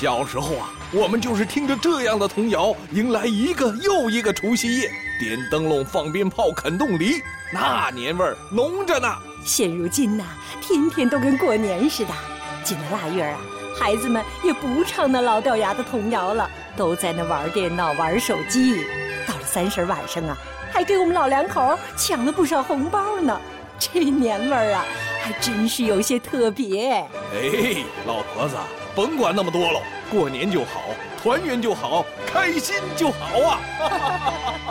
小时候啊，我们就是听着这样的童谣，迎来一个又一个除夕夜，点灯笼、放鞭炮、啃冻梨，那年味儿浓着呢。现如今呐，天天都跟过年似的。进了腊月啊，孩子们也不唱那老掉牙的童谣了，都在那玩电脑、玩手机。到了三十晚上啊，还给我们老两口抢了不少红包呢。这年味儿啊，还真是有些特别。哎，老婆子。甭管那么多了，过年就好，团圆就好，开心就好啊！哈哈哈哈